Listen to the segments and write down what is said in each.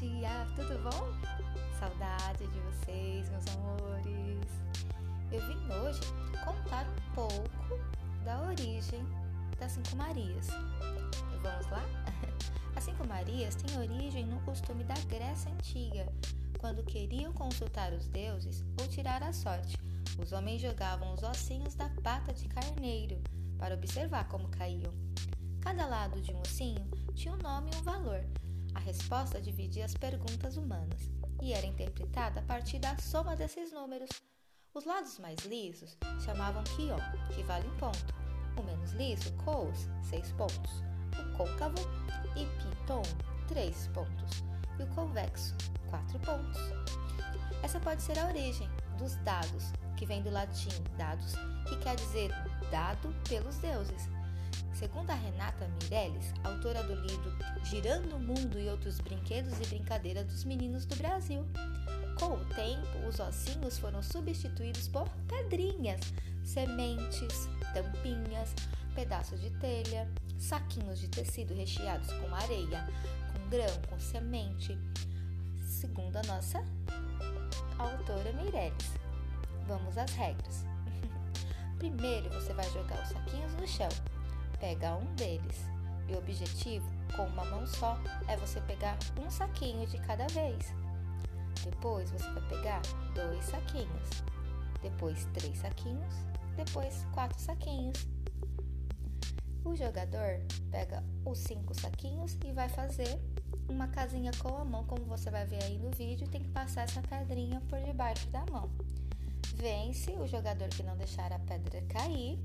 dia, tudo bom? Saudade de vocês, meus amores. Eu vim hoje contar um pouco da origem das Cinco Marias. Vamos lá? As Cinco Marias têm origem no costume da Grécia Antiga. Quando queriam consultar os deuses ou tirar a sorte, os homens jogavam os ossinhos da pata de carneiro para observar como caíam. Cada lado de um ossinho tinha um nome e um valor, a resposta dividia as perguntas humanas e era interpretada a partir da soma desses números. Os lados mais lisos chamavam Kion, que vale um ponto. O menos liso, Kous, seis pontos. O côncavo e Piton, três pontos. E o convexo, quatro pontos. Essa pode ser a origem dos dados, que vem do latim dados, que quer dizer dado pelos deuses. Segundo a Renata Meirelles, autora do livro Girando o Mundo e Outros Brinquedos e Brincadeiras dos Meninos do Brasil, com o tempo, os ossinhos foram substituídos por pedrinhas, sementes, tampinhas, pedaços de telha, saquinhos de tecido recheados com areia, com grão, com semente, segundo a nossa autora Meirelles. Vamos às regras. Primeiro você vai jogar os saquinhos no chão pega um deles. E o objetivo, com uma mão só, é você pegar um saquinho de cada vez. Depois você vai pegar dois saquinhos, depois três saquinhos, depois quatro saquinhos. O jogador pega os cinco saquinhos e vai fazer uma casinha com a mão, como você vai ver aí no vídeo, tem que passar essa pedrinha por debaixo da mão. Vence o jogador que não deixar a pedra cair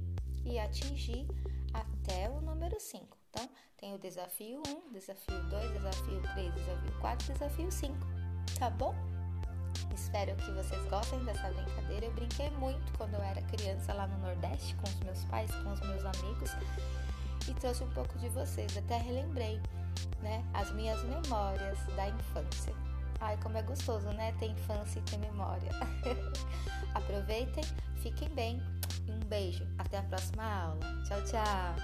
e atingir até o número 5. Então, tem o desafio 1, desafio 2, desafio 3, desafio 4, desafio 5. Tá bom? Espero que vocês gostem dessa brincadeira. Eu brinquei muito quando eu era criança lá no Nordeste com os meus pais, com os meus amigos e trouxe um pouco de vocês. Até relembrei, né, as minhas memórias da infância. Ai, como é gostoso, né? Ter infância e ter memória. Aproveitem, fiquem bem um beijo, até a próxima aula. Tchau, tchau!